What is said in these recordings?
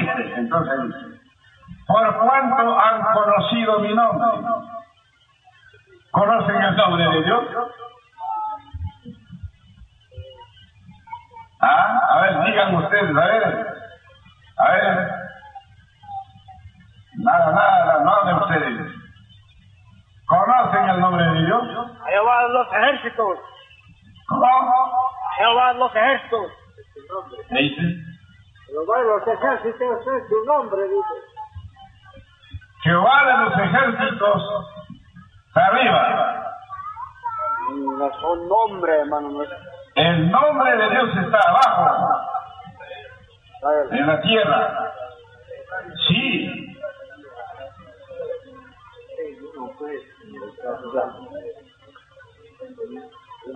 dice? Entonces dice, por cuanto han conocido mi nombre. ¿Conocen el nombre de Dios? Ah, a ver, digan ustedes, a ver, a ver. Nada, nada, no hablen ustedes. ¿Conocen el nombre de Dios? Jehová de los ejércitos, ¿Cómo? Jehová de los ejércitos. ¿Qué dice? Jehová de los ejércitos es su nombre, dice. Jehová de los ejércitos arriba. No es un nombre, hermano. El nombre de Dios está abajo, en la tierra. Sí,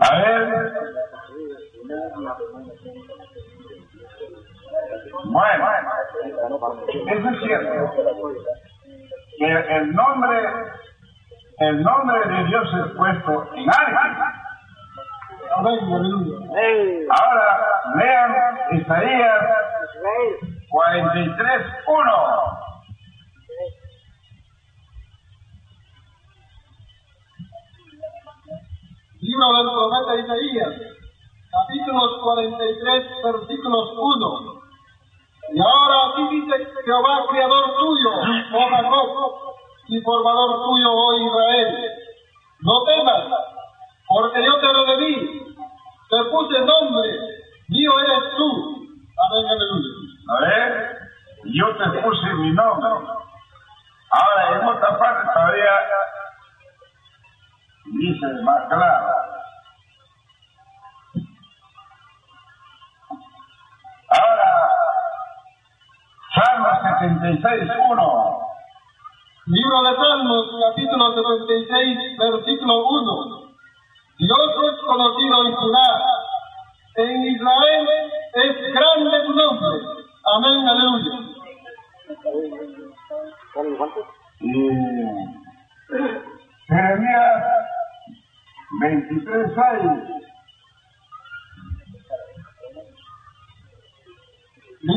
a ver. Bueno, eso es cierto. Que el nombre, el nombre de Dios es puesto en alguien. Ahora lean Isaías Israel. 43, 1. Libro del profeta Isaías, capítulos 43, versículos 1. Y ahora así dice Jehová, creador tuyo, oh Jacob, y formador tuyo, oh Israel. No temas, porque yo te redimí, te puse nombre, mío eres tú. Amén, aleluya. A ver, yo te puse mi nombre. Ahora, en otra parte todavía dice más claro. 76.1. Libro de Salmos, capítulo 76, versículo 1. Dios es conocido en Judá, en Israel es grande su nombre. Amén, aleluya. Jeremías 23, 6.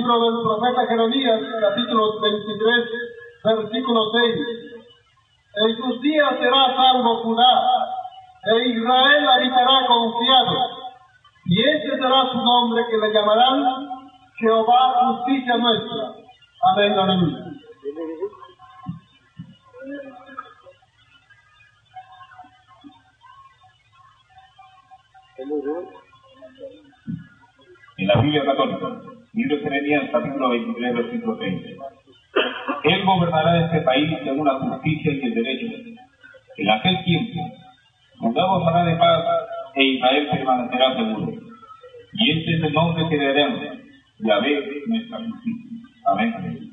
Libro del profeta Jeremías, capítulo 23, versículo 6. En sus días será salvo Judá, e Israel habitará confiado. Y ese será su nombre que le llamarán Jehová justicia nuestra. Amén, aleluya. En la Biblia católica, libro de Jeremías, capítulo 23, versículo 30. Él gobernará este país según la justicia y el derecho. En aquel tiempo, Judá gozará de paz e Israel permanecerá seguro. Y este es el nombre que le daremos, Yahvé, nuestra justicia. Amén.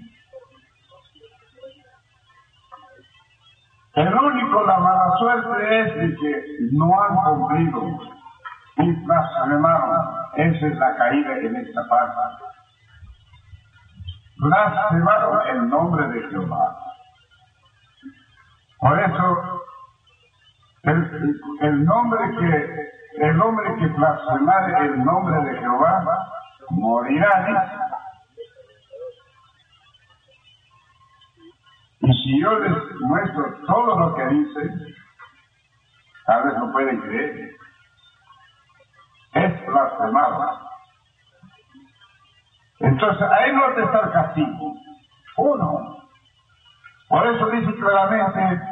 El único, la mala suerte es de que no han cumplido y blasfemaron. Esa es la caída en esta parte. Blasfemaron el nombre de Jehová. Por eso, el, el nombre que, el hombre que blasfemare el nombre de Jehová morirá. Y si yo les muestro todo lo que dice, tal vez no pueden creer. Blasfemado. Entonces, ahí no está el castigo. Uno. Por eso dice claramente